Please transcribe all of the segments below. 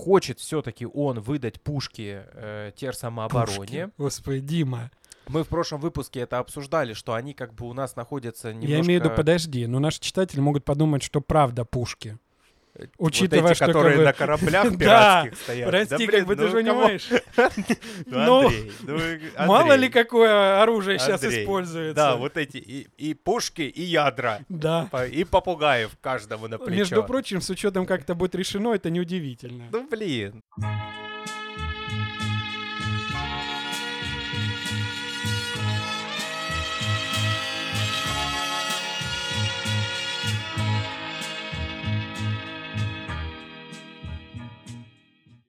хочет все-таки он выдать пушки э, терсамообороне. Пушки. Господи, Дима. Мы в прошлом выпуске это обсуждали, что они как бы у нас находятся немножко... Я имею в виду, подожди, но наши читатели могут подумать, что правда пушки. Учитывая, вот эти, что как которые бы- на кораблях Да, пиратских стоят. Прости, Да, как блин, бы ты ну, же кому- понимаешь. Ну, Ну, ну, Мало ли какое оружие сейчас используется. Да, вот эти и, пушки, и ядра, Да. и попугаев каждому на плечо. Между прочим, с учетом, как это будет решено, это неудивительно. Ну, блин.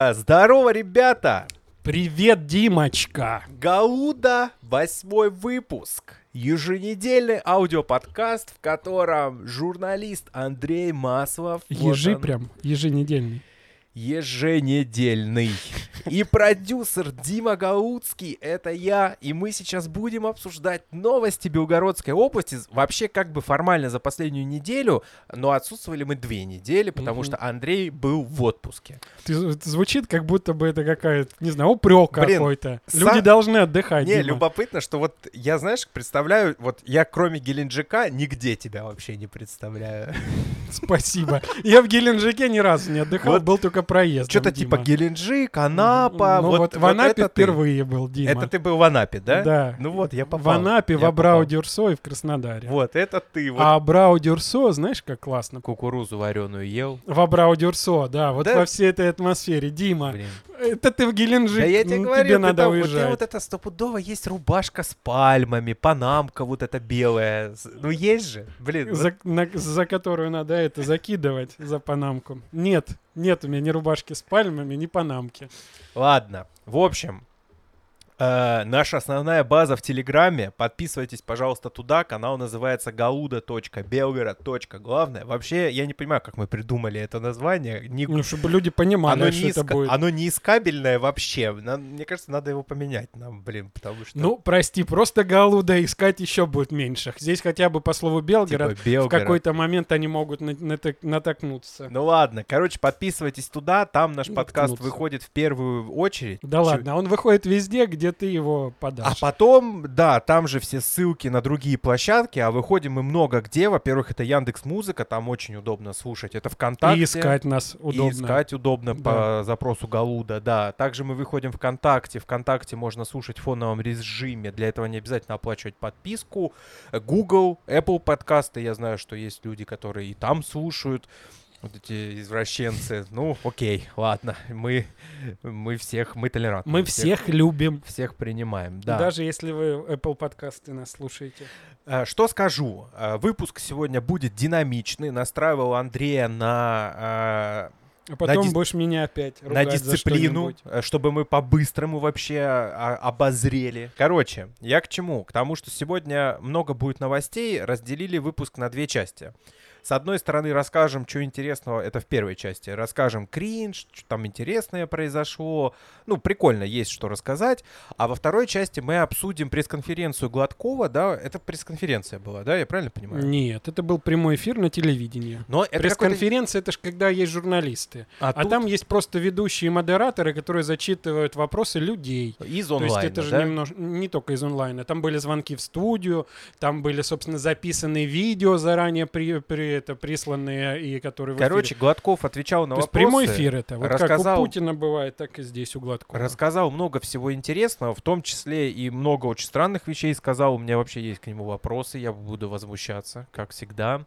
Здорово, ребята! Привет, Димочка! Гауда, восьмой выпуск. Еженедельный аудиоподкаст, в котором журналист Андрей Маслов. вот Ежи он, прям, еженедельный. Еженедельный. И продюсер Дима Гаудский, это я, и мы сейчас будем обсуждать новости Белгородской области. Вообще, как бы формально за последнюю неделю, но отсутствовали мы две недели, потому Мгм. что Андрей был в отпуске. Ты, это звучит, как будто бы это какая-то, не знаю, упрек какой-то. сам- Люди должны отдыхать, Не, Дима. любопытно, что вот я, знаешь, представляю, вот я кроме Геленджика нигде тебя вообще не представляю. Спасибо. Я в Геленджике ни разу не отдыхал, Вот был только проезд. Что-то типа Геленджик, Анапа. Ну вот, в вот Анапе это ты. впервые был, Дима. Это ты был в Анапе, да? Да. Ну вот, я попал. В Анапе, Я в Абрау попал. Дюрсо и в Краснодаре. Вот, это ты. Вот А Абрау Дюрсо, знаешь, как классно? кукурузу вареную ел. В Абрау Дюрсо, да, вот Да. во всей этой атмосфере. Дима, Блин. это ты в Геленджик, Да я тебе м, говорю, тебе ты надо там- вот, уезжать. я вот это стопудово есть рубашка с пальмами, панамка вот эта белая. Ну есть же, блин. вот за, на- за которую надо это закидывать, за панамку. Нет, нет у меня ни рубашки с пальмами, ни панамки. Ладно, в общем, э, наша основная база в Телеграме. Подписывайтесь, пожалуйста, туда. Канал называется gauda.belgorod. Главное, вообще, я не понимаю, как мы придумали это название. Не- Ну, чтобы люди понимали, оно, что не это будет. оно не искабельное вообще. Нам- мне кажется, надо его поменять нам, блин, потому что... Ну, прости, просто Галуда искать еще будет меньше. Здесь хотя бы по слову Белгород, типа в Белгород. какой-то момент они могут на- натак- натолкнуться. Ну ладно, короче, подписывайтесь туда, там наш подкаст Наткнуться. выходит в первую очередь. Да Чё- ладно, он выходит везде, где ты его А подашь. потом, да, там же все ссылки на другие площадки, а выходим мы много где. Во-первых, это Яндекс Музыка, там очень удобно слушать. Это ВКонтакте. И искать нас удобно. И искать удобно Да. по запросу Галуда, да. Также мы выходим ВКонтакте. ВКонтакте можно слушать в фоновом режиме. Для этого не обязательно оплачивать подписку. Google, Apple подкасты. Я знаю, что есть люди, которые и там слушают. Вот эти извращенцы. Ну, окей, ладно. Мы, мы всех, мы толерантны. Мы всех любим. всех принимаем, да. Даже если вы Apple подкасты нас слушаете. Э, Что скажу? Э, Выпуск сегодня будет динамичный. Настраивал Андрея на А потом дис- будешь меня опять на ругать за дисциплину, э, чтобы мы по-быстрому вообще а, обозрели. Короче, я к чему? К тому, что сегодня много будет новостей, разделили выпуск на две части. С одной стороны, расскажем, что интересного, это в первой части. Расскажем кринж, что там интересное произошло. Ну, прикольно, есть что рассказать. А во второй части мы обсудим пресс-конференцию Гладкова, да? Это пресс-конференция была, да? Я правильно понимаю? Нет, это был прямой эфир на телевидении. Но это Пресс-конференция это же когда есть журналисты. А, А тут там есть просто ведущие модераторы, которые зачитывают вопросы людей. из То онлайна, есть это же да? немнож- не только из онлайна. Там были звонки в студию, там были, собственно, записанные видео заранее при, при это присланные и которые. Короче, Гладков отвечал на То вопросы. прямой эфир это. Вот как рассказал- у Путина бывает, так и здесь у Гладкова. Рассказал много всего интересного, в том числе и много очень странных вещей сказал. У меня вообще есть к нему вопросы, я буду возмущаться, как всегда.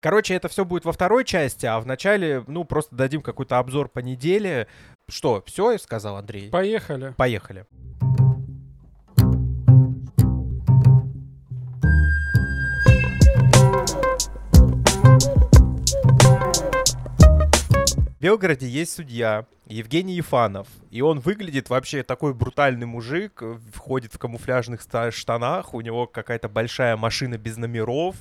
Короче, это все будет во второй части, а в начале, ну, просто дадим какой-то обзор по неделе. Что, все, сказал Андрей? Поехали. Поехали. Белгороде есть судья Евгений Ефанов, и он выглядит вообще такой брутальный мужик, э, входит в камуфляжных штанах, у него какая-то большая машина без номеров,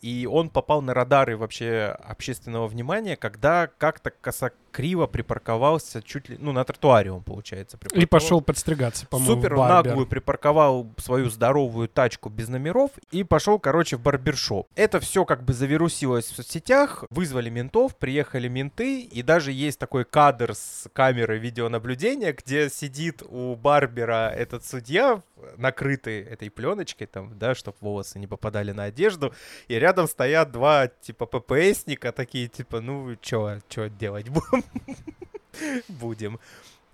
и он попал на радары вообще общественного внимания, когда как-то косо криво припарковался чуть ли, ну, на тротуаре он, получается, И пошел подстригаться, по-моему, Супер наглую припарковал свою здоровую тачку без номеров и пошел, короче, в барбершоп. Это все как бы завирусилось в соцсетях, вызвали ментов, приехали менты, и даже есть такой кадр с камеры видеонаблюдения, где сидит у Барбера этот судья, накрытый этой пленочкой, там, да, чтобы волосы не попадали на одежду, и рядом стоят два, типа, ППСника, такие, типа, ну, чё, чё делать будем?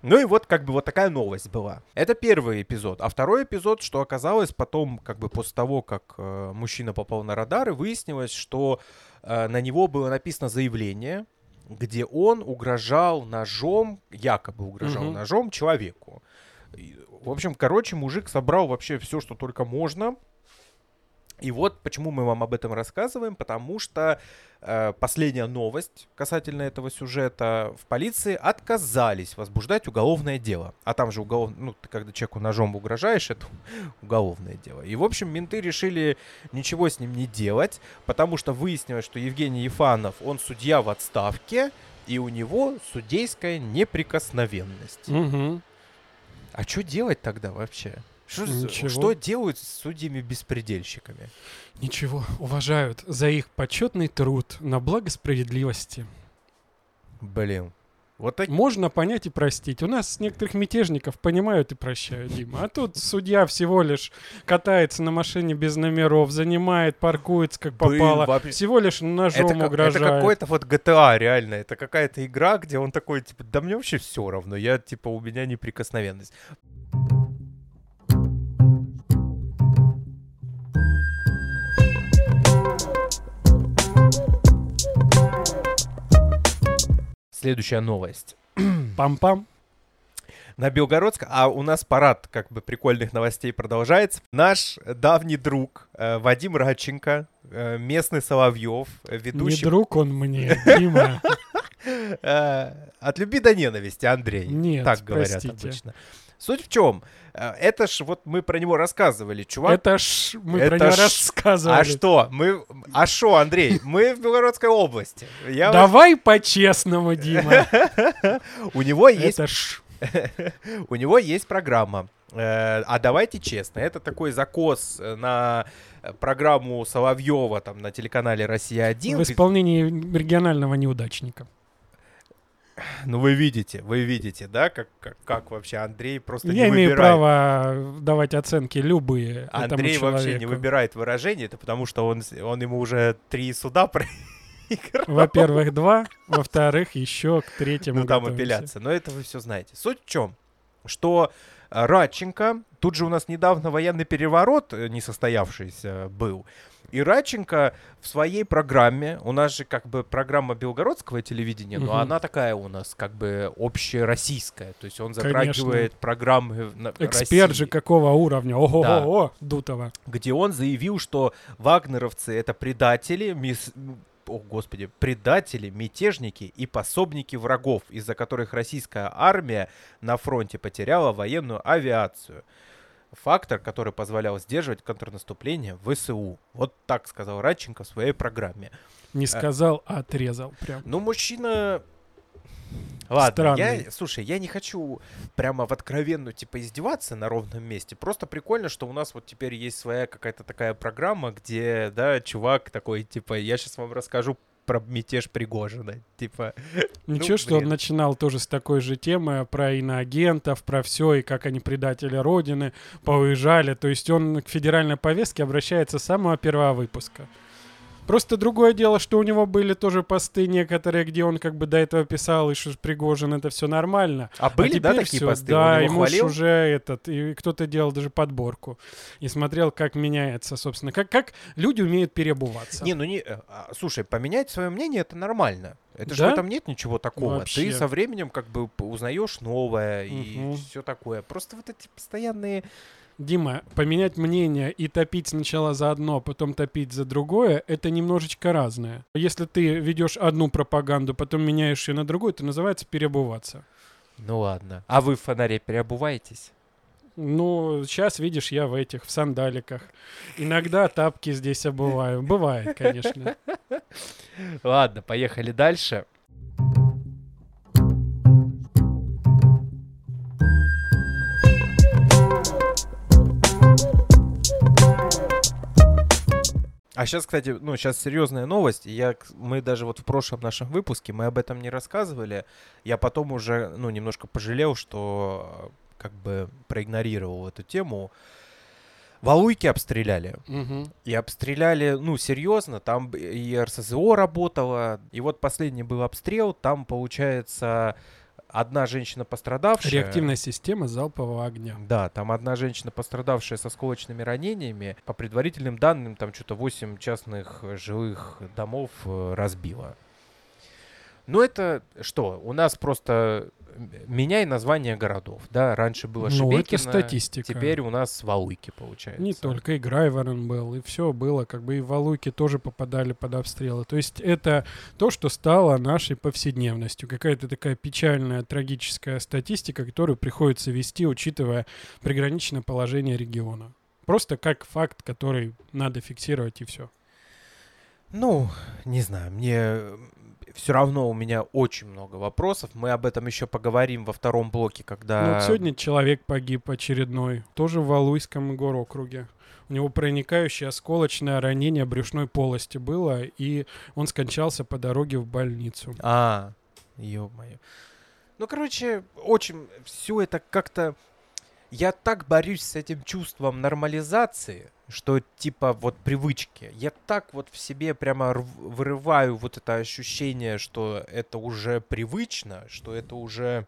Ну и вот как бы вот такая новость была. Это первый эпизод. А второй эпизод, что оказалось потом, как бы после того, как э, мужчина попал на радары, выяснилось, что э, на него было написано заявление, где он угрожал ножом, якобы угрожал Мгм. ножом человеку. В общем, короче, мужик собрал вообще все, что только можно. И вот почему мы вам об этом рассказываем, потому что э, последняя новость касательно этого сюжета в полиции отказались возбуждать уголовное дело. А там же уголов... ну, ты когда человеку ножом угрожаешь, это уголовное дело. И, в общем, менты решили ничего с ним не делать, потому что выяснилось, что Евгений Ефанов, он судья в отставке, и у него судейская неприкосновенность. Мгм. А что делать тогда вообще? Что, Ничего. что делают с судьями-беспредельщиками? Ничего, уважают за их почетный труд на благо справедливости. Блин. Вот так... Можно понять и простить. У нас некоторых мятежников понимают и прощают, Дима. А тут судья всего лишь катается на машине без номеров, занимает, паркуется как Блин, попало. вообще- Всего лишь ножом Это, ка- это угрожает. какой-то вот GTA, реально. Это какая-то игра, где он такой, типа, да мне вообще все равно. Я, типа, у меня неприкосновенность. Следующая новость. Пам-пам. На Белгородск, а у нас парад как бы прикольных новостей продолжается. Наш давний друг э, Вадим Радченко, э, местный Соловьев, э, Не ведущий друг он мне, Дима. Э, От любви до ненависти, Андрей. Нет, так говорят простите. обычно. Суть в чем? Э, Это ж вот мы про него рассказывали, чувак. Это ж мы про Это него ж- рассказывали. А что? Мы... А что, Андрей? Мы в Белгородской области. Я вот- Давай по-честному, Дима. У него есть Это ж... У него есть программа. Э, А давайте честно, это такой закос э, на программу Соловьева там на телеканале Россия-1. В исполнении регионального неудачника. Ну вы видите, вы видите, да, как, как, как вообще Андрей просто Я не имею выбирает. право давать оценки любые этому Андрей вообще не выбирает выражение, это потому что он, он ему уже три суда проиграл. Во-первых, два. Во-вторых, еще к третьему Ну там готовимся. апелляция. Но это вы все знаете. Суть в чем? Что Радченко, тут же у нас недавно военный переворот э, несостоявшийся был, и Радченко в своей программе, у нас же как бы программа белгородского телевидения, но она такая у нас как бы общероссийская, то есть он Конечно. затрагивает программы на- Эксперт же России, какого уровня? Ого, Да. ого, Дутова. где он заявил, что вагнеровцы это предатели, мис- о господи, предатели, мятежники и пособники врагов, из-за которых российская армия на фронте потеряла военную авиацию. Фактор, который позволял сдерживать контрнаступление ВСУ. Вот так сказал Радченко в своей программе. Не сказал, а отрезал прям. Ну, мужчина... Ладно, я, Странный. слушай, я не хочу прямо в откровенную, типа, издеваться на ровном месте. Просто прикольно, что у нас вот теперь есть своя какая-то такая программа, где, да, чувак такой, типа, я сейчас вам расскажу про мятеж Пригожина. Типа, Ничего, ну, что он начинал тоже с такой же темы про иноагентов, про все, и как они предатели Родины, поуезжали. То есть он к федеральной повестке обращается с самого первого выпуска. Просто другое дело, что у него были тоже посты некоторые, где он как бы до этого писал, и что Пригожин это все нормально. а были, а да, такие всё, посты? Да, и хвалил? уже этот, и кто-то делал даже подборку. И смотрел, как меняется, собственно, как, как люди умеют переобуваться. Не, ну не... э, а, Слушай, поменять свое мнение это нормально. Это же Да? в этом нет ничего такого. Вообще. Ты со временем как бы узнаешь новое и Мгм. все такое. Просто вот эти постоянные... Дима, поменять мнение и топить сначала за одно, а потом топить за другое, это немножечко разное. Если ты ведешь одну пропаганду, потом меняешь ее на другую, это называется переобуваться. Ну ладно. А вы в фонаре переобуваетесь? Ну, сейчас, видишь, я в этих, в сандаликах. Иногда тапки здесь обуваю. Бывает, конечно. Ладно, поехали дальше. Сейчас, кстати, ну, сейчас серьезная новость. Я, мы даже вот в прошлом нашем выпуске, мы об этом не рассказывали. Я потом уже, ну, немножко пожалел, что как бы проигнорировал эту тему. Валуйки обстреляли. Мгм. И обстреляли, ну, серьезно, там и РСЗО работала. И вот последний был обстрел, там, получается, одна женщина пострадавшая. Реактивная система залпового огня. Да, там одна женщина, пострадавшая с осколочными ранениями. По предварительным данным, там что-то 8 частных жилых домов э, разбила. Ну это что? У нас просто меняй название городов, да? Раньше было Ну, это Шебекино, статистика. теперь у нас Валуйки, получается. Не только, и Грайворон был, и все было, как бы и Валуйки тоже попадали под обстрелы. То есть это то, что стало нашей повседневностью. Какая-то такая печальная, трагическая статистика, которую приходится вести, учитывая приграничное положение региона. Просто как факт, который надо фиксировать, и все. Ну, не знаю, мне все равно у меня очень много вопросов. Мы об этом еще поговорим во втором блоке, когда... Ну, вот сегодня человек погиб очередной, тоже в Валуйском горокруге. У него проникающее осколочное ранение брюшной полости было, и он скончался по дороге в больницу. А, ё-моё. Ну, короче, очень все это как-то... Я так борюсь с этим чувством нормализации, что типа вот привычки. Я так вот в себе прямо вырываю вот это ощущение, что это уже привычно, что это уже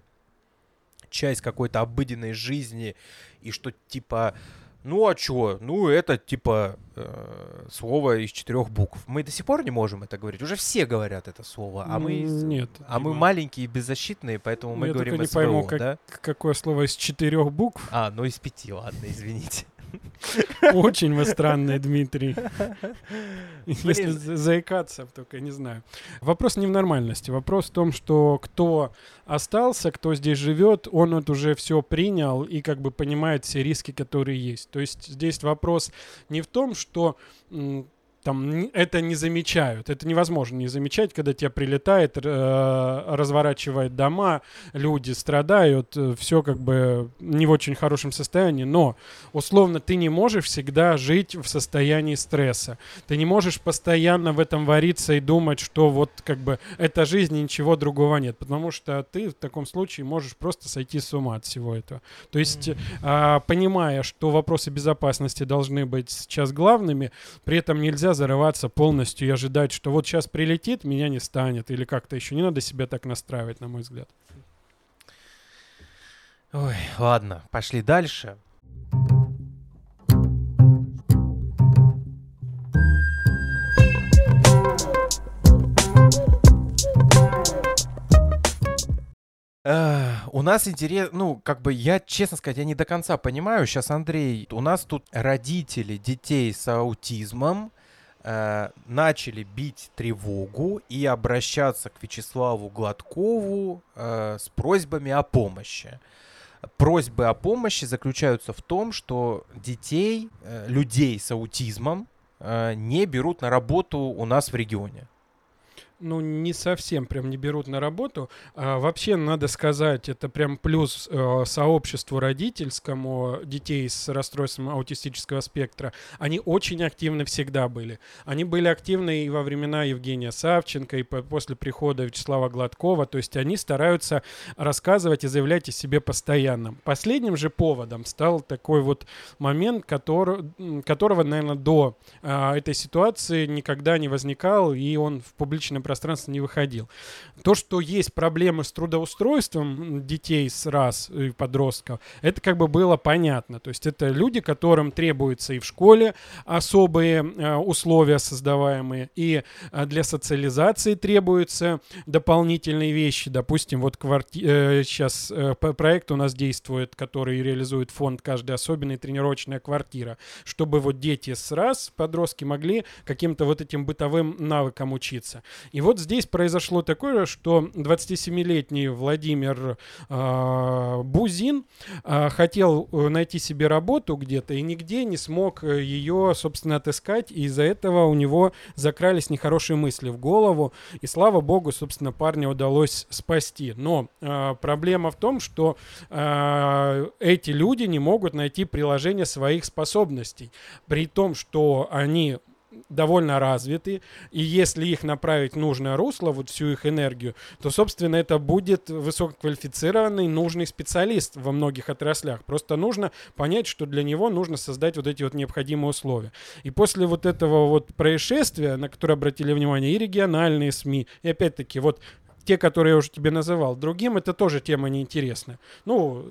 часть какой-то обыденной жизни, и что типа, ну а чё, ну это типа э, слово из четырех букв. Мы до сих пор не можем это говорить. Уже все говорят это слово, а мы, Нет. а мы Дима. маленькие и беззащитные, поэтому мы Я говорим только не СВО, пойму, как- да? Какое слово из четырех букв? А, ну из пяти, ладно, извините. Очень вы странный, Дмитрий. Если заикаться, только не знаю. Вопрос не в нормальности. Вопрос в том, что кто остался, кто здесь живет, он вот уже все принял и как бы понимает все риски, которые есть. То есть здесь вопрос не в том, что там это не замечают. Это невозможно не замечать, когда тебя прилетает, э, разворачивает дома, люди страдают, все как бы не в очень хорошем состоянии, но условно ты не можешь всегда жить в состоянии стресса. Ты не можешь постоянно в этом вариться и думать, что вот как бы это жизнь и ничего другого нет, потому что ты в таком случае можешь просто сойти с ума от всего этого. То есть, а, понимая, что вопросы безопасности должны быть сейчас главными, при этом нельзя зарываться полностью и ожидать, что вот сейчас прилетит, меня не станет, или как-то еще. Не надо себя так настраивать, на мой взгляд. Ой, ладно, пошли дальше. Эх, У нас интерес, ну, как бы я, честно сказать, я не до конца понимаю. Сейчас, Андрей, у нас тут родители детей с аутизмом э, начали бить тревогу и обращаться к Вячеславу Гладкову э, с просьбами о помощи. Просьбы о помощи заключаются в том, что детей, э, людей с аутизмом э, не берут на работу у нас в регионе. Ну, не совсем прям не берут на работу. А, вообще, надо сказать, это прям плюс э, сообществу родительскому детей с расстройством аутистического спектра. Они очень активны всегда были. Они были активны и во времена Евгения Савченко, и по- после прихода Вячеслава Гладкова. То есть они стараются рассказывать и заявлять о себе постоянно. Последним же поводом стал такой вот момент, который, которого, наверное, до а, этой ситуации никогда не возникал, и он в публичном пространстве не выходил. То, что есть проблемы с трудоустройством детей с раз и подростков, это как бы было понятно. То есть это люди, которым требуется и в школе особые э, условия создаваемые, и э, для социализации требуются дополнительные вещи. Допустим, вот кварти... э, сейчас э, проект у нас действует, который реализует фонд «Каждый особенный. Тренировочная квартира», чтобы вот дети с раз, подростки, могли каким-то вот этим бытовым навыкам учиться. И вот здесь произошло такое, что 27-летний Владимир э, Бузин э, хотел найти себе работу где-то и нигде не смог э, ее, собственно, отыскать, и из-за этого у него закрались нехорошие мысли в голову, и слава богу, собственно, парня удалось спасти. Но э, проблема в том, что э, эти люди не могут найти приложение своих способностей, при том, что они довольно развиты, и если их направить в нужное русло, вот всю их энергию, то, собственно, это будет высококвалифицированный, нужный специалист во многих отраслях. Просто нужно понять, что для него нужно создать вот эти вот необходимые условия. И после вот этого вот происшествия, на которое обратили внимание и региональные СМИ, и опять-таки вот те, которые я уже тебе называл, другим это тоже тема неинтересная. Ну,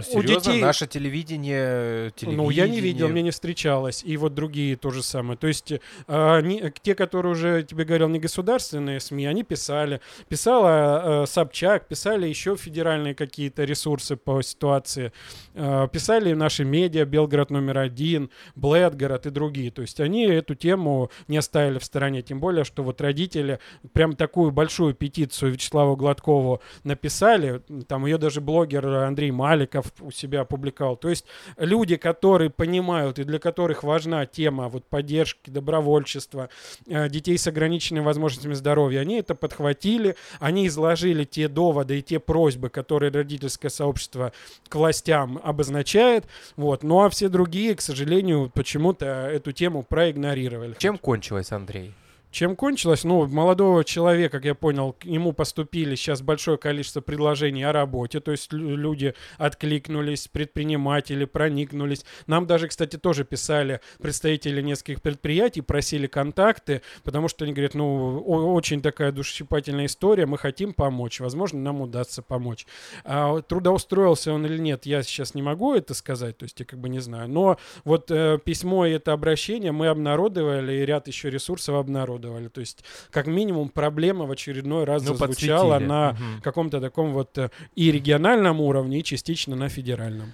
Серьезно? У детей... Наше телевидение, телевидение... Ну, я не видел, мне не встречалось. И вот другие тоже самое. То есть э, не, те, которые уже, тебе говорил, не государственные СМИ, они писали. Писала э, Собчак, писали еще федеральные какие-то ресурсы по ситуации. Э, писали наши медиа, Белгород номер один, Блэдгород и другие. То есть они эту тему не оставили в стороне. Тем более, что вот родители прям такую большую петицию Вячеславу Гладкову написали. Там ее даже блогер Андрей Маликов у себя опубликовал. То есть люди, которые понимают и для которых важна тема вот поддержки, добровольчества, э, детей с ограниченными возможностями здоровья, они это подхватили, они изложили те доводы и те просьбы, которые родительское сообщество к властям обозначает. Вот. Ну а все другие, к сожалению, почему-то эту тему проигнорировали. Чем кончилось, Андрей? Чем кончилось? Ну, молодого человека, как я понял, к ему поступили сейчас большое количество предложений о работе, то есть люди откликнулись, предприниматели проникнулись. Нам даже, кстати, тоже писали представители нескольких предприятий, просили контакты, потому что они говорят, ну, очень такая душесчипательная история, мы хотим помочь, возможно, нам удастся помочь. А трудоустроился он или нет, я сейчас не могу это сказать, то есть я как бы не знаю. Но вот э, письмо и это обращение мы обнародовали, и ряд еще ресурсов обнародовали обнародовали. То есть, как минимум, проблема в очередной раз ну, зазвучала подсветили. на угу. каком-то таком вот э, и региональном уровне, и частично на федеральном.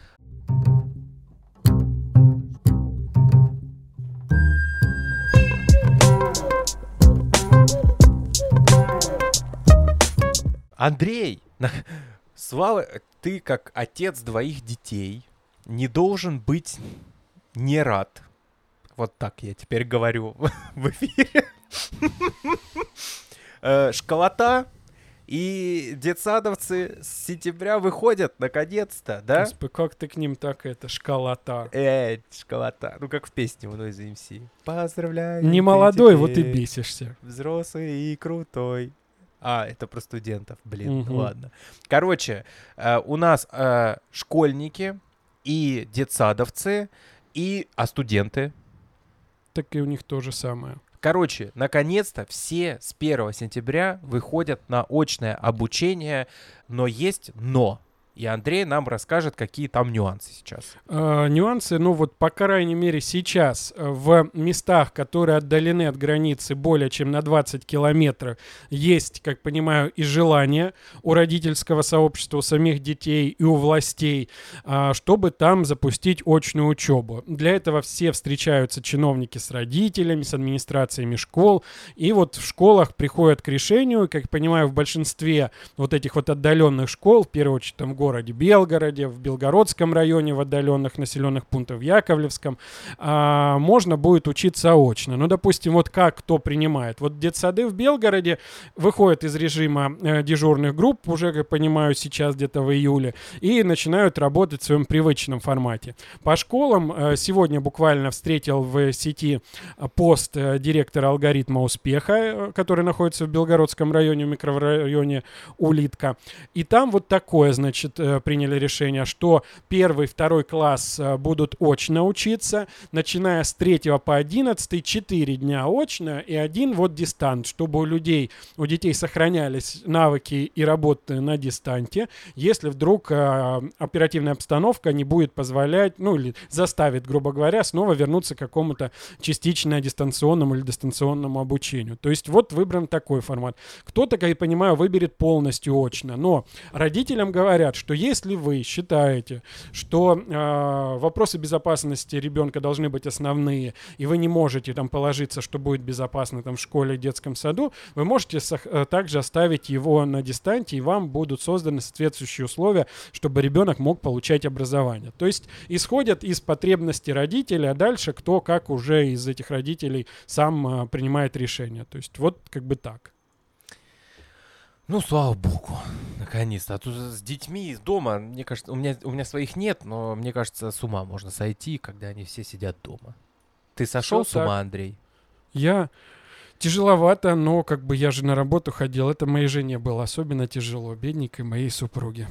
Андрей, Слава, ты как отец двоих детей не должен быть не рад. Вот так я теперь говорю в эфире. Э, школота и детсадовцы с сентября выходят, наконец-то, да? Господи, как ты к ним так это, школота? Э, школота. Ну, как в песне у Noise MC. Поздравляю. Не молодой, вот и бесишься. Взрослый и крутой. А, это про студентов, блин, угу. ладно. Короче, э, у нас э, школьники и детсадовцы, и, а студенты? Так и у них то же самое. Короче, наконец-то все с 1 сентября выходят на очное обучение, но есть но. И Андрей нам расскажет, какие там нюансы сейчас. Э, нюансы, ну вот, по крайней мере, сейчас э, в местах, которые отдалены от границы более чем на 20 километров, есть, как понимаю, и желание у родительского сообщества, у самих детей и у властей, э, чтобы там запустить очную учебу. Для этого все встречаются чиновники с родителями, с администрациями школ, и вот в школах приходят к решению, как понимаю, в большинстве вот этих вот отдаленных школ, в первую очередь там в городе Белгороде, в Белгородском районе, в отдаленных населенных пунктах, в Яковлевском, а, можно будет учиться очно. Ну, допустим, вот как кто принимает. Вот детсады в Белгороде выходят из режима э, дежурных групп, уже, как понимаю, сейчас где-то в июле, и начинают работать в своем привычном формате. По школам э, сегодня буквально встретил в сети пост э, директора алгоритма успеха, э, который находится в Белгородском районе, в микрорайоне Улитка. И там вот такое, значит, Э, приняли решение, что первый, второй класс э, будут очно учиться, начиная с 3 по 11, 4 дня очно и один вот дистант, чтобы у людей, у детей сохранялись навыки и работы на дистанте, если вдруг э, оперативная обстановка не будет позволять, ну или заставит, грубо говоря, снова вернуться к какому-то частично дистанционному или дистанционному обучению. То есть вот выбран такой формат. Кто-то, как я понимаю, выберет полностью очно, но родителям говорят, что если вы считаете, что э, вопросы безопасности ребенка должны быть основные, и вы не можете там положиться, что будет безопасно там в школе, детском саду, вы можете э, также оставить его на дистанте, и вам будут созданы соответствующие условия, чтобы ребенок мог получать образование. То есть исходят из потребностей родителей, а дальше кто как уже из этих родителей сам э, принимает решение. То есть вот как бы так. Ну, слава богу, наконец-то. А тут с детьми из дома, мне кажется, у меня, у меня своих нет, но мне кажется, с ума можно сойти, когда они все сидят дома. Ты сошел с ума, так? Андрей? Я тяжеловато, но как бы я же на работу ходил. Это моей жене было особенно тяжело, бедненькой моей супруге.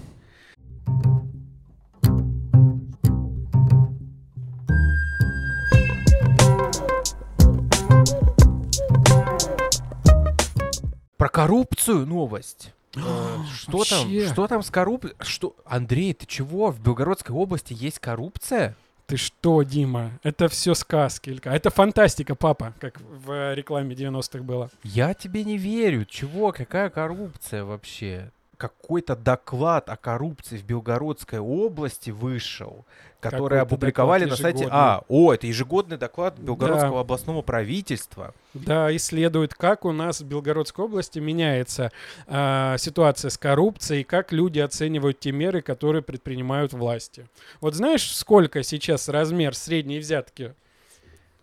Про коррупцию новость. Э, Что там? Что там с коррупцией? Что? Андрей, ты чего? В Белгородской области есть коррупция? Ты что, Дима? Это все сказки. Илька. Это фантастика, папа, как в э, рекламе 90-х было. Я тебе не верю. Чего? Какая коррупция вообще? Какой-то доклад о коррупции в Белгородской области вышел, который опубликовали на сайте... ежегодный. А, о, это ежегодный доклад Белгородского Да. областного правительства. Да, исследует, как у нас в Белгородской области меняется а, ситуация с коррупцией, как люди оценивают те меры, которые предпринимают власти. Вот знаешь, сколько сейчас размер средней взятки?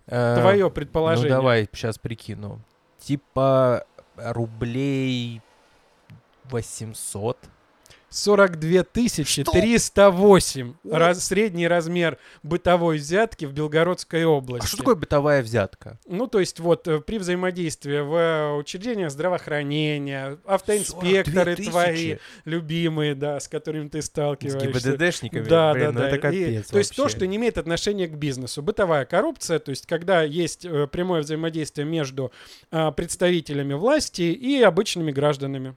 Э, Твое Ну предположение. давай, сейчас прикину. Типа рублей 800. 42 308 О! раз- средний размер бытовой взятки в Белгородской области. А что такое бытовая взятка? Ну, то есть вот э, при взаимодействии в э, учреждениях здравоохранения, автоинспекторы 42 твои любимые, да, с которыми ты С сталкиваешься. ГИБДДшниками? Да, Блин, да, ну да. это И- капец то есть то, вообще. что не имеет отношения к бизнесу. Бытовая коррупция, то есть когда есть э, прямое взаимодействие между а, представителями власти и обычными гражданами.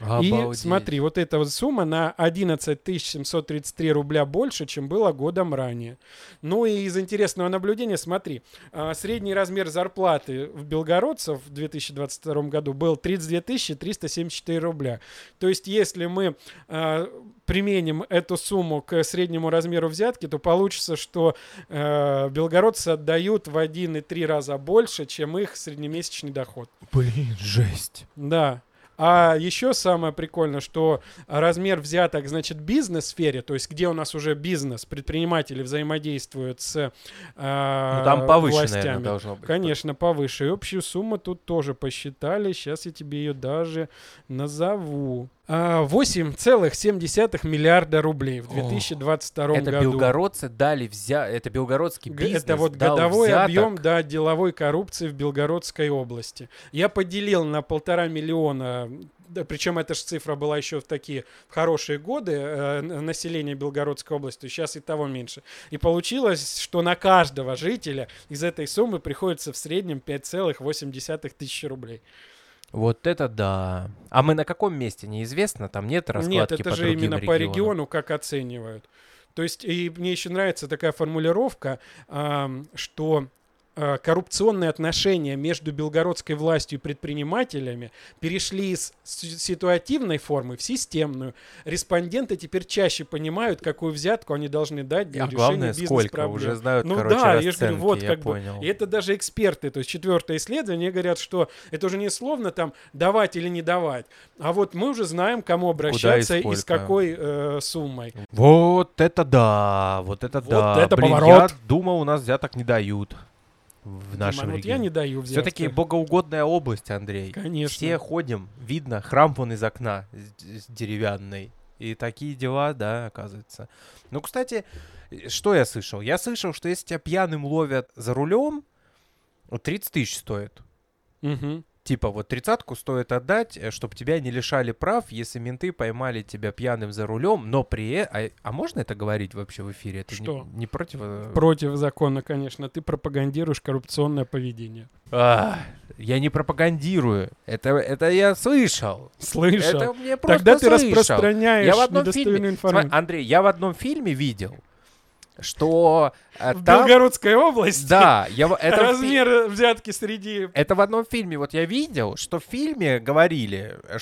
И Обалдеть. смотри, вот эта вот сумма на 11 733 рубля больше, чем было годом ранее. Ну и из интересного наблюдения, смотри, а, средний размер зарплаты в белгородцев в 2022 году был 32 374 рубля. То есть если мы а, применим эту сумму к среднему размеру взятки, то получится, что э, белгородцы отдают в 1,3 раза больше, чем их среднемесячный доход. Блин, жесть. Да. А еще самое прикольное, что размер взяток, значит, бизнес-сфере, то есть где у нас уже бизнес, предприниматели взаимодействуют с э, Ну там повыше, властями. наверное, должно быть. Конечно, повыше. И общую сумму тут тоже посчитали. Сейчас я тебе ее даже назову. А, 8,7 миллиарда рублей в О, 2022 Это году. белгородцы дали взя... Это белгородский бизнес Это вот дал годовой взяток. объем да, деловой коррупции в Белгородской области. Я поделил на полтора миллиона, да, причем эта же цифра была еще в такие хорошие годы э, населения Белгородской области, сейчас и того меньше. И получилось, что на каждого жителя из этой суммы приходится в среднем 5,8 тысячи рублей. Вот это да. А мы на каком месте, неизвестно? Там нет раскладки Нет, это по же именно по регионам? региону как оценивают. То есть, и мне еще нравится такая формулировка, что коррупционные отношения между белгородской властью и предпринимателями перешли из си- ситуативной формы в системную. Респонденты теперь чаще понимают, какую взятку они должны дать для А решения главное, сколько бизнес-проблем. уже знают, Ну короче, да, я же говорю, вот я как бы. понял. И это даже эксперты, то есть четвертое исследование говорят, что это уже не словно там давать или не давать, а вот мы уже знаем, кому обращаться и, с сколько. какой э, суммой. Вот это да, вот это Вот да. это Блин, поворот. я думал, у нас взяток не дают в нашем Диман, вот я регионе. не даю взятки. Все-таки богоугодная область, Андрей. Конечно. Все ходим, видно, храм вон из окна деревянный. И такие дела, да, оказывается. Ну, кстати, что я слышал? Я слышал, что если тебя пьяным ловят за рулем, 30 тысяч стоит. Мгм. Типа, вот тридцатку стоит отдать, чтобы тебя не лишали прав, если менты поймали тебя пьяным за рулем, но при э- а, а можно это говорить вообще в эфире? Это не- Что? Не, против... э, Против закона, конечно. Ты пропагандируешь коррупционное поведение. А, я не пропагандирую. Это, это я слышал. Слышал. Это мне просто Тогда ты слышал. распространяешь Я в одном недостоверную фильме, информацию. Смотри, Андрей, я в одном фильме видел, что э, В там... Белгородской области Да, я, в- это, в размер взятки среди... это в одном фильме, вот я видел, что в фильме говорили, э,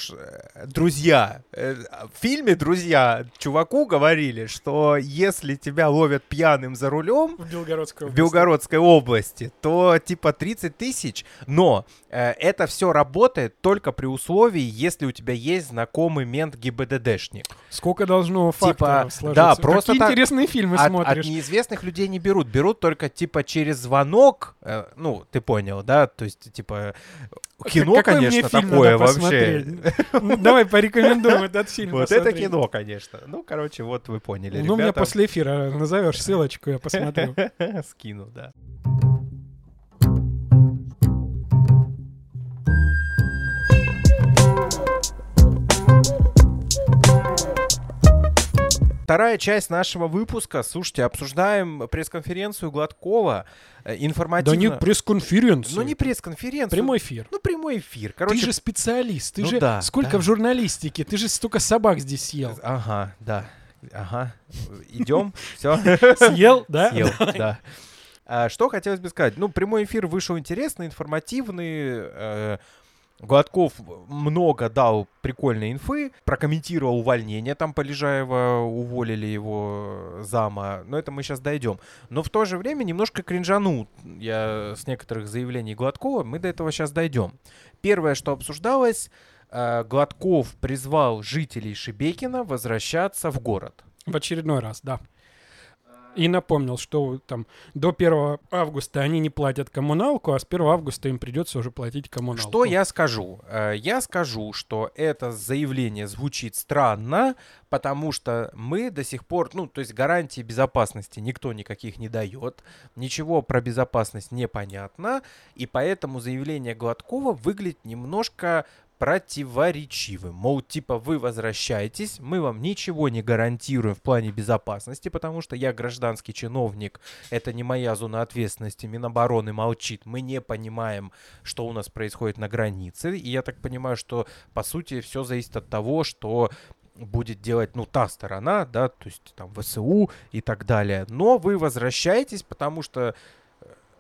э, друзья, э, в фильме друзья чуваку говорили, что если тебя ловят пьяным за рулем, В Белгородской в области. Белгородской области, то типа 30 тысяч, но э, это все работает только при условии, если у тебя есть знакомый мент ГИБДДшник. Сколько должно факторов Типа, сложиться? да, просто Какие так- интересные фильмы От, от смотришь. неизвестных людей не берут, берут только типа через звонок, э, ну ты понял, да, то есть типа кино, Какой конечно, такое вообще. Давай порекомендуем этот фильм Вот это кино, конечно. Ну, короче, вот вы поняли, Ну, мне ребята. после эфира назовешь ссылочку, я посмотрю. Скину, да. Вторая часть нашего выпуска. Слушайте, обсуждаем пресс-конференцию Гладкова. э, Информативно... Да не пресс-конференцию. Ну, не пресс-конференцию. Прямой эфир. Ну, прямой эфир. Короче, Ты же специалист, ты Ну же да, сколько да. в журналистике, ты же столько собак здесь съел. Ага, да. Ага. Идем. Все. Съел, да? Съел, да. А, Что хотелось бы сказать? Ну, прямой эфир вышел интересный, информативный. Гладков много дал прикольной инфы, прокомментировал увольнение, там Полежаева уволили его зама, но это мы сейчас дойдем. Но в то же время немножко кринжану я с некоторых заявлений Гладкова, мы до этого сейчас дойдем. Первое, что обсуждалось, э, Гладков призвал жителей Шебекина возвращаться в город. В очередной раз, да. И напомнил, что там до 1 августа они не платят коммуналку, а с 1 августа им придется уже платить коммуналку. Что я скажу? Э, Я скажу, что это заявление звучит странно, потому что мы до сих пор, ну, то есть гарантии безопасности никто никаких не дает, ничего про безопасность непонятно, и поэтому заявление Гладкова выглядит немножко противоречивым. Мол, типа, вы возвращаетесь, мы вам ничего не гарантируем в плане безопасности, потому что я гражданский чиновник, это не моя зона ответственности, Минобороны молчит, мы не понимаем, что у нас происходит на границе, и я так понимаю, что, по сути, все зависит от того, что будет делать, ну, та сторона, да, то есть там ВСУ и так далее. Но вы возвращаетесь, потому что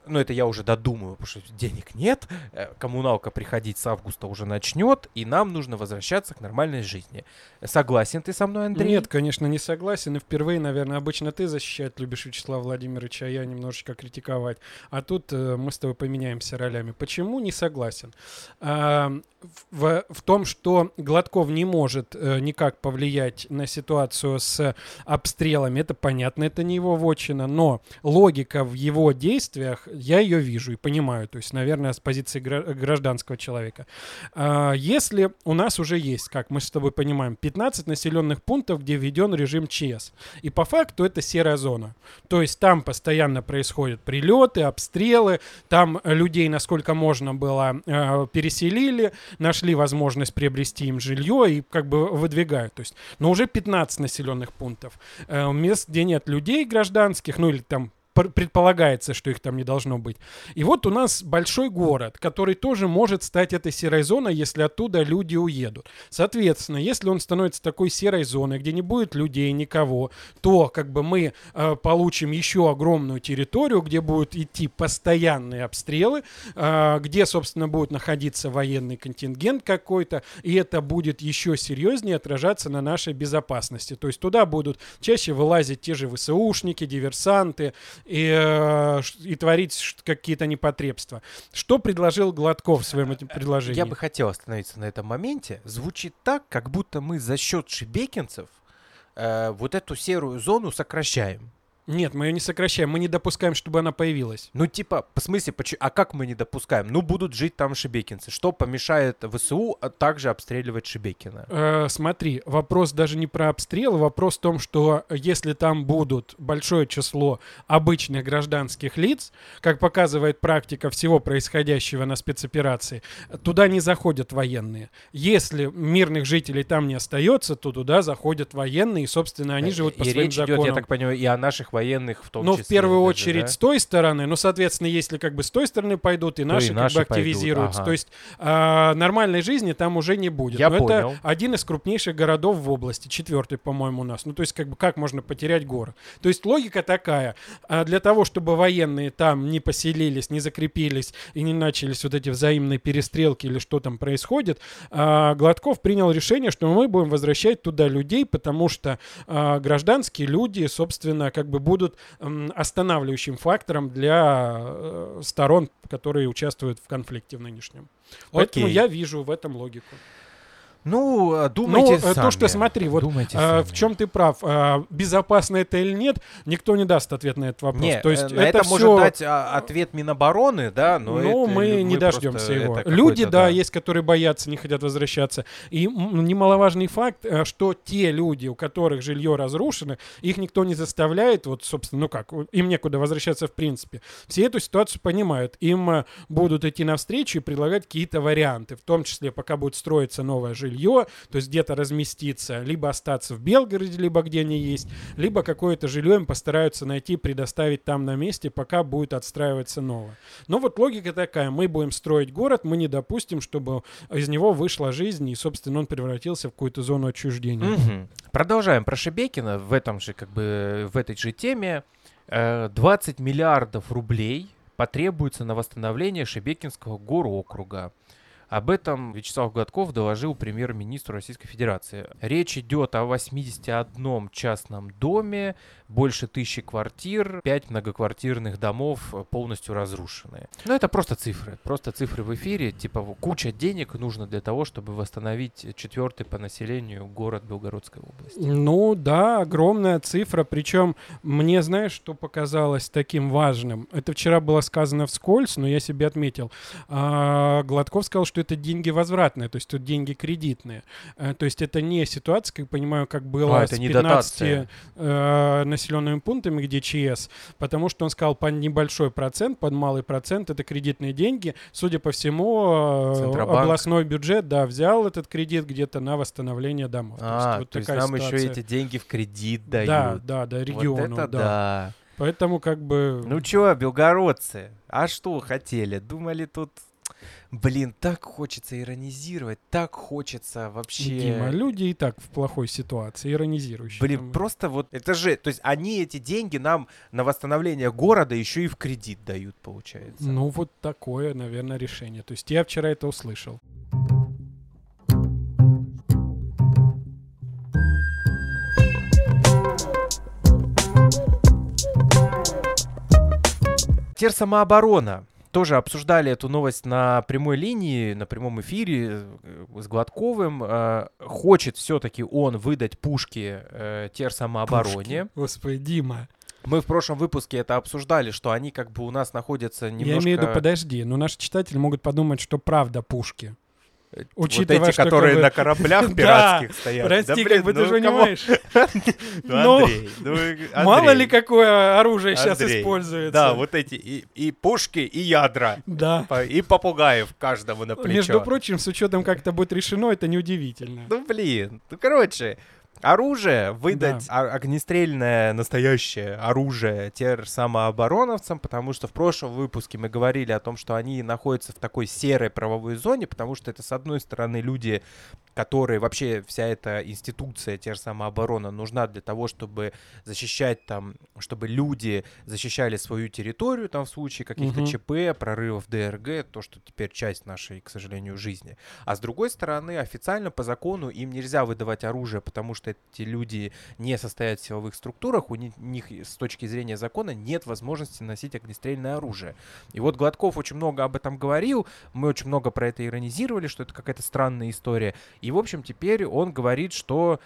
ну, это я уже додумаю, потому что денег нет, э, коммуналка приходить с августа уже начнет, и нам нужно возвращаться к нормальной жизни. Согласен ты со мной, Андрей? Нет, конечно, не согласен. И впервые, наверное, обычно ты защищать любишь Вячеслава Владимировича, а я немножечко критиковать. А тут э, мы с тобой поменяемся ролями. Почему не согласен? А, в, в том, что Гладков не может э, никак повлиять на ситуацию с обстрелами, это понятно, это не его вотчина, но логика в его действиях, я ее вижу и понимаю, то есть, наверное, с позиции гра- гражданского человека. А, Если у нас уже есть, как мы с тобой понимаем, 15 населенных пунктов, где введен режим ЧС, и по факту это серая зона, то есть там постоянно происходят прилеты, обстрелы, там людей, насколько можно было, э, переселили, нашли возможность приобрести им жилье и как бы выдвигают. То есть, но уже 15 населенных пунктов. Э, мест, где нет людей гражданских, ну или там предполагается, что их там не должно быть. И вот у нас большой город, который тоже может стать этой серой зоной, если оттуда люди уедут. Соответственно, если он становится такой серой зоной, где не будет людей, никого, то как бы мы э, получим еще огромную территорию, где будут идти постоянные обстрелы, э, где, собственно, будет находиться военный контингент какой-то, и это будет еще серьезнее отражаться на нашей безопасности. То есть туда будут чаще вылазить те же ВСУшники, диверсанты, и, э, и творить какие-то непотребства. Что предложил Гладков в своем этим предложении? Я бы хотел остановиться на этом моменте. Звучит так, как будто мы за счет шебекинцев э, вот эту серую зону сокращаем. Нет, мы ее не сокращаем, мы не допускаем, чтобы она появилась. Ну, типа, в смысле, а как мы не допускаем? Ну, будут жить там шебекинцы. Что помешает ВСУ а также обстреливать Шебекина? Э, смотри, вопрос даже не про обстрел, вопрос в том, что если там будут большое число обычных гражданских лиц, как показывает практика всего происходящего на спецоперации, туда не заходят военные. Если мирных жителей там не остается, то туда заходят военные, и, собственно, они живут по и своим речь идет, законам. я так понимаю, и о наших военных в том Ну, числе. в первую даже, очередь да? с той стороны, ну, соответственно, если как бы с той стороны пойдут, и То наши, и наши как бы активизируются. ага. То есть а, нормальной жизни там уже не будет. Я Но понял. это один из крупнейших городов в области, четвертый, по-моему, у нас. Ну, то есть, как бы, как можно потерять город? То есть, логика такая. а, для того, чтобы военные там не поселились, не закрепились и не начались вот эти взаимные перестрелки или что там происходит, а, Гладков принял решение, что мы будем возвращать туда людей, потому что гражданские люди, собственно, как бы будут останавливающим фактором для э, сторон, которые участвуют в конфликте в нынешнем. Поэтому Окей. я вижу в этом логику. Ну, Ну, думайте э, то, сами. что смотри, вот Думайте а, в чем ты прав, а, безопасно это или нет, никто не даст ответ на этот вопрос. Не, То есть э, на это, это может всё- дать а, ответ Минобороны, да, но ну, это мы не дождемся его. Люди, да, есть, которые боятся, не хотят возвращаться. И немаловажный факт, э, что те люди, у которых жилье разрушено, их никто не заставляет, вот, собственно, ну как, им некуда возвращаться в принципе. Все эту ситуацию понимают. Им э, будут идти навстречу и предлагать какие-то варианты, в том числе, пока будет строиться новое жилье, жилье, то есть где-то разместиться, либо остаться в Белгороде, либо где они есть, либо какое-то жилье им постараются найти, предоставить там на месте, пока будет отстраиваться новое. Но вот логика такая, мы будем строить город, мы не допустим, чтобы из него вышла жизнь, и, собственно, он превратился в какую-то зону отчуждения. Мгм. Продолжаем про Шебекина в этом же, как бы, в этой же теме. Э, 20 миллиардов рублей потребуется на восстановление Шебекинского горокруга. Об этом Вячеслав Гладков доложил премьер-министру Российской Федерации. Речь идет о 81 частном доме, больше тысячи квартир, 5 многоквартирных домов э, полностью разрушенные. Ну, это просто цифры. Просто цифры в эфире. Типа куча денег нужно для того, чтобы восстановить четвертый по населению город Белгородской области. Ну да, огромная цифра. Причем мне, знаешь, что показалось таким важным? Это вчера было сказано вскользь, но я себе отметил. А, Гладков сказал, что это деньги возвратные, то есть тут деньги кредитные. Э, То есть это не ситуация, как понимаю, как было А, с не 15 дотация. э, населенными пунктами, где ЧС, потому что он сказал, под небольшой процент, под малый процент это кредитные деньги. Судя по всему, э, Центробанк. областной бюджет, да, взял этот кредит где-то на восстановление домов. А, вот то есть нам еще ситуация. эти деньги в кредит дают. Да, да, да, Вот региону, это да. да. Поэтому как бы... Ну чё, белгородцы, а что хотели? Думали тут... Блин, так хочется иронизировать, так хочется вообще... Дима, люди и так в плохой ситуации, иронизирующие. Блин, Там- просто вот это же, то есть они эти деньги нам на восстановление города еще и в кредит дают, получается. Ну, вот такое, наверное, решение. То есть я вчера это услышал. Терсамооборона. Тоже обсуждали эту новость на прямой линии, на прямом эфире э, с Гладковым. Э, Хочет все-таки он выдать пушки э, терсамообороне. Пушки. Господи, Дима. Мы в прошлом выпуске это обсуждали, что они как бы у нас находятся немножко... Я имею в виду, подожди, но наши читатели могут подумать, что правда пушки. Учитывая, вот эти, что как которые бы- на кораблях Да, пиратских стоят. Прости, Да, как блин, бы ты ну, же кому- понимаешь. Ну, Ну, Андрей, ну, Мало ли какое оружие сейчас используется. Да, вот эти и, и пушки, и ядра, Да. и попугаев каждому на плечо. Между прочим, с учетом, как это будет решено, это неудивительно. Ну, блин. Ну, короче, оружие, выдать о- огнестрельное настоящее оружие тер самообороновцам, потому что в прошлом выпуске мы говорили о том, что они находятся в такой серой правовой зоне, потому что это, с одной стороны, люди, которые вообще вся эта институция тер самооборона нужна для того, чтобы защищать там, чтобы люди защищали свою территорию там в случае каких-то Мгм. ЧП, прорывов ДРГ, то, что теперь часть нашей, к сожалению, жизни. А с другой стороны, официально по закону им нельзя выдавать оружие, потому что эти люди не состоят в силовых структурах, у ни- них с точки зрения закона нет возможности носить огнестрельное оружие. И вот Гладков очень много об этом говорил, мы очень много про это иронизировали, что это какая-то странная история. И, в общем, теперь он говорит, что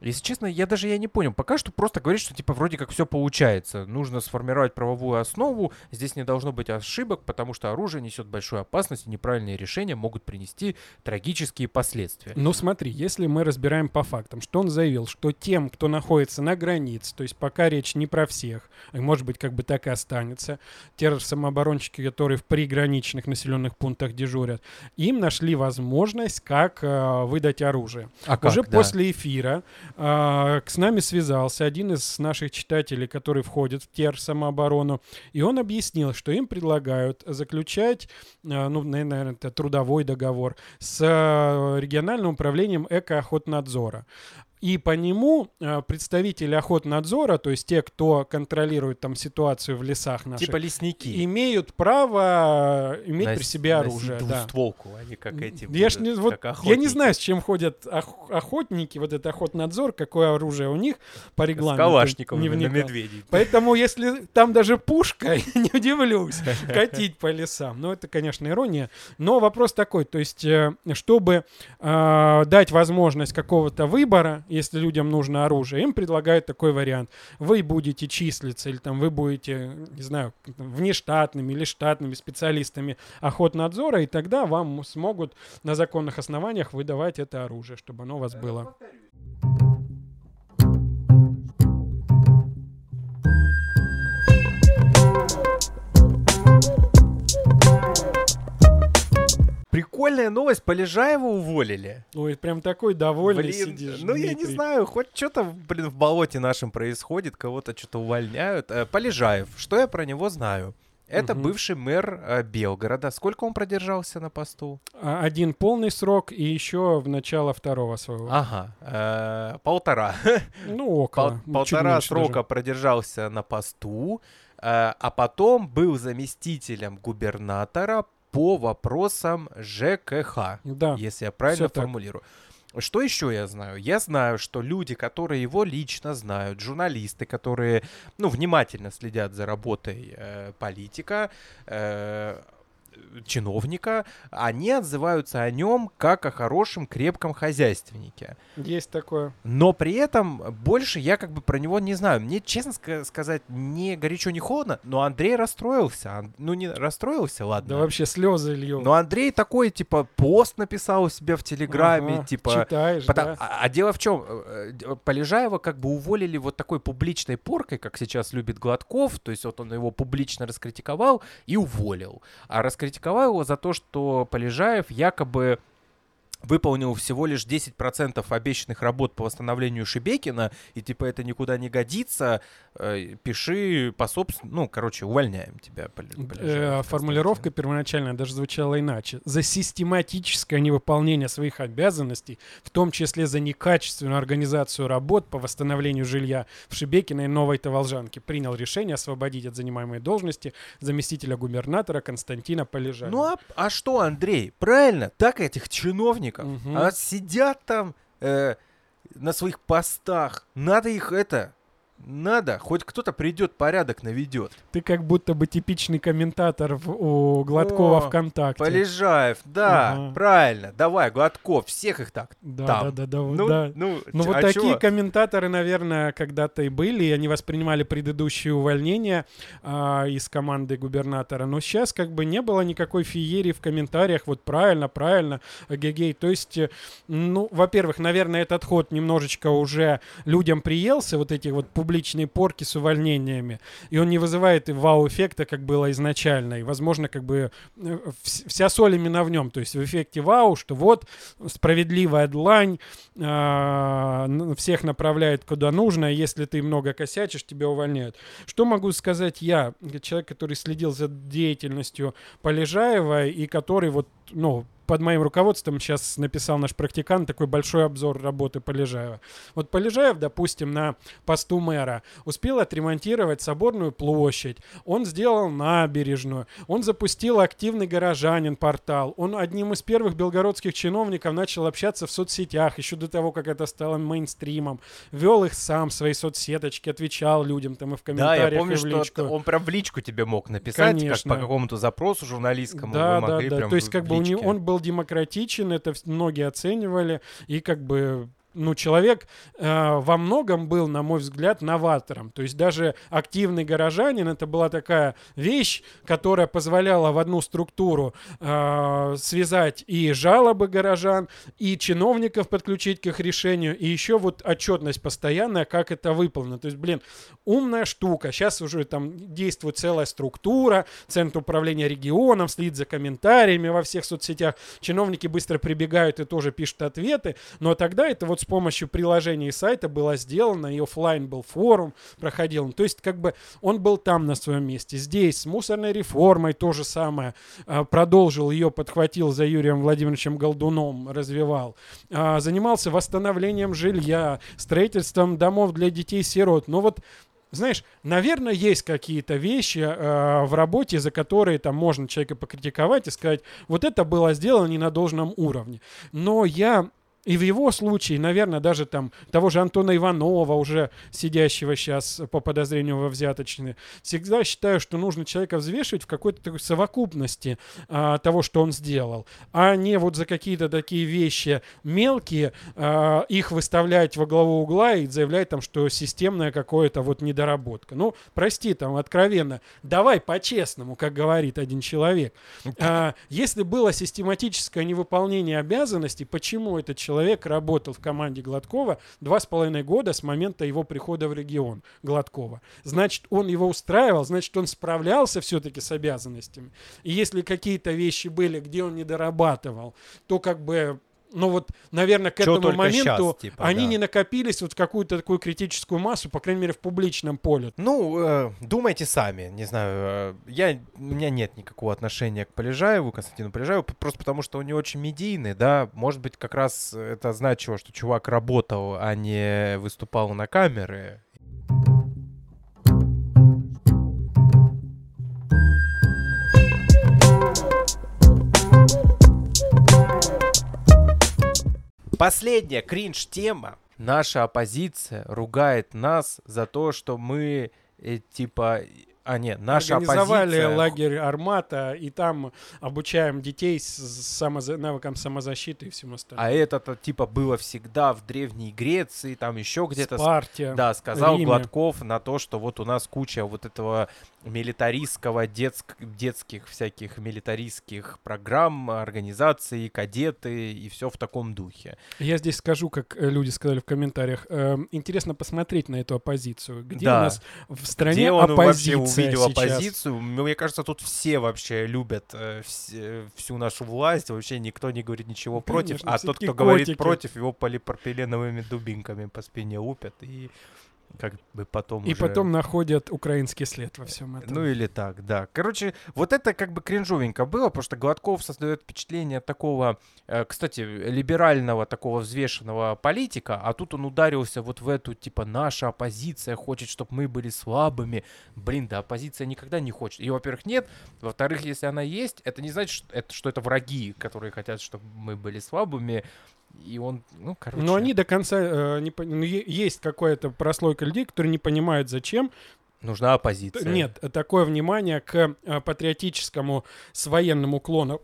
если честно, я даже я не понял. Пока что просто говорит, что типа вроде как все получается. Нужно сформировать правовую основу. Здесь не должно быть ошибок, потому что оружие несет большую опасность, и неправильные решения могут принести трагические последствия. Ну смотри, если мы разбираем по фактам, что он заявил, что тем, кто находится на границе, то есть пока речь не про всех, и может быть как бы так и останется, те же самооборонщики, которые в приграничных населенных пунктах дежурят, им нашли возможность, как э, выдать оружие. А Уже после эфира а, с нами связался один из наших читателей, который входит в ТЕР самооборону, и он объяснил, что им предлагают заключать, а, ну, наверное, это трудовой договор с а, региональным управлением экоохотнадзора. И по нему а, представители охотнадзора, то есть те, кто контролирует там ситуацию в лесах наших, Типа лесники. имеют право э, иметь при Носить- себе оружие. Да. двустволку, они как эти Я, будут, не, вот, как я не знаю, с чем ходят ох- охотники, вот это охотнадзор, какое оружие у них по С регламенту. калашниковыми не на медведей. Поэтому, если там даже пушка, не удивлюсь, катить по лесам. Ну, это, конечно, ирония. Но вопрос такой, то есть, э, чтобы э, дать возможность какого-то выбора, если людям нужно оружие, им предлагают такой вариант. Вы будете числиться, или там вы будете, не знаю, внештатными или штатными специалистами охотнадзора, и тогда вам смогут на законных основаниях выдавать это оружие, чтобы оно у вас было. Прикольно Печальная новость, Полежаева уволили. Ой, прям такой довольный Блин, сидишь. ну я не Дмитрий. знаю, хоть что-то, блин, в болоте нашем происходит, кого-то что-то увольняют. Э, Полежаев, что я про него знаю? Это Мгм. бывший мэр э, Белгорода. Сколько он продержался на посту? А, Один полный срок и еще в начало второго своего. Ага, э, полтора. Ну, Пол- около. чуть полтора срока даже. продержался на посту, э, а потом был заместителем губернатора по вопросам ЖКХ, Да. если я правильно всё так. формулирую. Что еще я знаю? Я знаю, что люди, которые его лично знают, журналисты, которые, ну, внимательно следят за работой э, политика, э, чиновника, они отзываются о нем как о хорошем, крепком хозяйственнике. Есть такое. Но при этом больше я как бы про него не знаю. Мне, честно ска- сказать, не горячо, не холодно, но Андрей расстроился. Ну, не расстроился, ладно. Да вообще слезы льет. Но Андрей такой, типа, пост написал у себя в Телеграме, Ага, типа... Читаешь, Потом- да? а, а дело в чем? Полежаева как бы уволили вот такой публичной поркой, как сейчас любит Гладков, то есть вот он его публично раскритиковал и уволил. А раскритиковал его за то, что Полежаев якобы выполнил всего лишь 10% обещанных работ по восстановлению Шебекина, и типа это никуда не годится, э, пиши по собственному, ну, короче, увольняем тебя. Э, Полежаев, Формулировка первоначально даже звучала иначе. За систематическое невыполнение своих обязанностей, в том числе за некачественную организацию работ по восстановлению жилья в Шебекино и Новой Таволжанке, принял решение освободить от занимаемой должности заместителя губернатора Константина Полежаева. Ну а, а что, Андрей? Правильно, так этих чиновников. Мгм. А сидят там э, на своих постах. Надо их это... Надо. Хоть кто-то придет, порядок наведет. Ты как будто бы типичный комментатор в- у Гладкова О, ВКонтакте. Полежаев, да, Ага. правильно. Давай, Гладков, всех их так. Да, там. да, да, да, Ну, да. ну, Ну вот а такие чё? комментаторы, наверное, когда-то и были, и они воспринимали предыдущие увольнения а, из команды губернатора. Но сейчас как бы не было никакой феерии в комментариях. Вот правильно, правильно, гегей. То есть, э, ну, во-первых, наверное, этот ход немножечко уже людям приелся, вот эти вот публичные порки с увольнениями. И он не вызывает вау-эффекта, как было изначально. И, возможно, как бы э, вс- вся соль именно в нем. То есть в эффекте вау, что вот справедливая длань, а, всех направляет куда нужно, и если ты много косячишь, тебя увольняют. Что могу сказать я, человек, который следил за деятельностью Полежаева и который вот, ну, под моим руководством сейчас написал наш практикант такой большой обзор работы Полежаева. Вот Полежаев, допустим, на посту мэра успел отремонтировать Соборную площадь, он сделал набережную, он запустил активный горожанин портал, он одним из первых белгородских чиновников начал общаться в соцсетях еще до того, как это стало мейнстримом, вел их сам в свои соцсеточки, отвечал людям там и в Да, комментариях, я помню, что он прям в личку тебе мог написать, Конечно. как по какому-то запросу журналистскому. Да, да, да. То есть, как бы у него, личке. он был демократичен, это многие оценивали, и как бы ну, человек э, во многом был, на мой взгляд, новатором. То есть даже активный горожанин это была такая вещь, которая позволяла в одну структуру э, связать и жалобы горожан, и чиновников подключить к их решению, и еще вот отчетность постоянная, как это выполнено. То есть, блин, умная штука. Сейчас уже там действует целая структура, Центр управления регионом следит за комментариями во всех соцсетях. Чиновники быстро прибегают и тоже пишут ответы. Но тогда это вот с помощью приложения и сайта было сделано, и оффлайн был форум, проходил. Ну, То есть как бы он был там на своем месте. Здесь с мусорной реформой то же самое. А, Продолжил ее, подхватил за Юрием Владимировичем Голдуном, развивал. А, Занимался восстановлением жилья, строительством домов для детей-сирот. Но вот знаешь, наверное, есть какие-то вещи э, в работе, за которые там можно человека покритиковать и сказать, вот это было сделано не на должном уровне. Но я и в его случае, наверное, даже там того же Антона Иванова, уже сидящего сейчас по подозрению во взяточные, всегда считаю, что нужно человека взвешивать в какой-то такой совокупности а, того, что он сделал, а не вот за какие-то такие вещи мелкие а, их выставлять во главу угла и заявлять там, что системная какое-то вот недоработка. Ну, прости, там, откровенно, давай по-честному, как говорит один человек. А, если было систематическое невыполнение обязанностей, почему этот человек человек работал в команде Гладкова два с половиной года с момента его прихода в регион Гладкова. Значит, он его устраивал, значит, он справлялся все-таки с обязанностями. И если какие-то вещи были, где он не дорабатывал, то как бы ну вот, наверное, к этому моменту щас, типа, они да. не накопились вот в какую-то такую критическую массу, по крайней мере, в публичном поле. Ну, э, думайте сами, не знаю, э, я, у меня нет никакого отношения к Полежаеву, Константину Полежаеву, просто потому что он не очень медийный, да, может быть, как раз это значило, что чувак работал, а не выступал на камеры. Последняя кринж-тема. Наша оппозиция ругает нас за то, что мы, э, типа... А, нет, наша Организовали оппозиция... лагерь Армата, и там обучаем детей с самоза- навыкам самозащиты и всему остальному. А это-то, типа, было всегда в Древней Греции, там еще где-то... Спарте. Да, сказал Риме. Гладков на то, что вот у нас куча вот этого милитаристского, детск- детских всяких милитаристских программ, организаций, кадеты и все в таком духе. Я здесь скажу, как э, люди сказали в комментариях. эм, интересно посмотреть на эту оппозицию. Где Да. у нас в стране Где оппозиция увидел сейчас? оппозицию? Мне кажется, тут все вообще любят э, вс- э, всю нашу власть. Вообще никто не говорит ничего против. Конечно, А все тот, кто говорит котики. против, его полипропиленовыми дубинками по спине лупят. И как бы потом И уже- потом находят украинский след во всем этом. Ну или так, да. Короче, вот это как бы кринжовенько было, потому что Гладков создает впечатление такого, э, кстати, либерального такого взвешенного политика, а тут он ударился вот в эту, типа, наша оппозиция хочет, чтобы мы были слабыми. Блин, да оппозиция никогда не хочет. Ее, во-первых, нет. Во-вторых, если она есть, это не значит, что это, что это враги, которые хотят, чтобы мы были слабыми. И он, ну, короче... Но они до конца э, не пон- ну, есть какая-то прослойка людей, которые не понимают, зачем. Нужна оппозиция. Нет, такое внимание к э, патриотическому с военным уклоном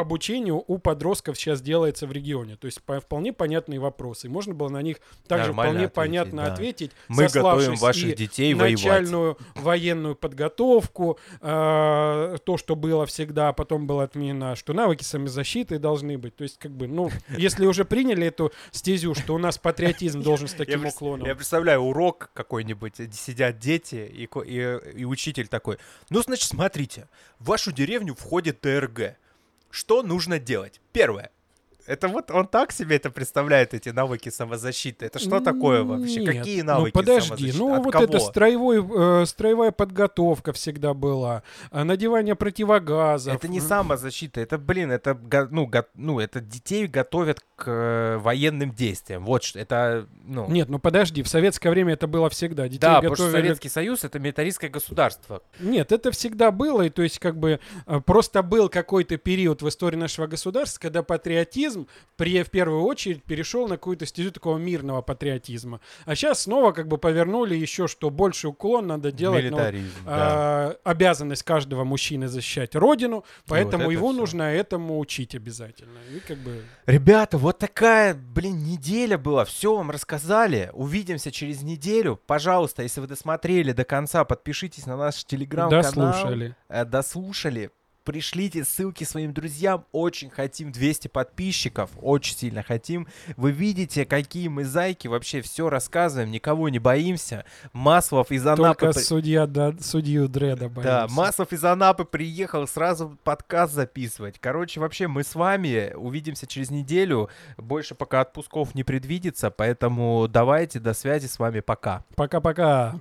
обучению у подростков сейчас делается в регионе. То есть по- вполне понятные вопросы. Можно было на них также Нормально вполне ответить, понятно да. ответить. Мы готовим ваших детей воевать. начальную военную подготовку, э, то, что было всегда, а потом было отменено, что навыки самозащиты должны быть. То есть, как бы, ну, если уже приняли эту стезю, что у нас патриотизм должен с таким уклоном. Я представляю урок какой-нибудь, э, сидят дети, и, и учитель такой, ну, значит, смотрите, в вашу деревню входит ТРГ. Что нужно делать? Первое. Это вот он так себе это представляет, эти навыки самозащиты. Это что такое вообще? Нет, Какие навыки Ну подожди, самозащиты? ну От вот кого? это строевой, э, строевая подготовка всегда была, а, надевание противогазов. Это не самозащита, это, блин, это, ну, го- ну, это детей готовят к э, военным действиям. Вот что, это, ну... Нет, ну подожди, в советское время это было всегда. Детей да, потому что готовили... Советский Союз — это милитаристское государство. Нет, это всегда было, и то есть как бы э, просто был какой-то период в истории нашего государства, когда патриотизм при, в первую очередь перешел на какую-то стезю такого мирного патриотизма. А сейчас снова как бы повернули еще, что больше уклон надо делать вот, Милитаризм, да. а, обязанность каждого мужчины защищать родину, поэтому это его всё. нужно этому учить обязательно. И как бы Ребята, вот такая, блин, неделя была. Все вам рассказали. Увидимся через неделю. Пожалуйста, если вы досмотрели до конца, подпишитесь на наш телеграм-канал. дослушали. Э, дослушали. Пришлите ссылки своим друзьям. Очень хотим 200 подписчиков. Очень сильно хотим. Вы видите, какие мы зайки. Вообще все рассказываем. Никого не боимся. Маслов из Анапы... Только судья, да, судью Дреда Да, боимся. Маслов из Анапы приехал сразу подкаст записывать. Короче, вообще мы с вами увидимся через неделю. Больше пока отпусков не предвидится, поэтому давайте, до связи с вами, пока. Пока-пока.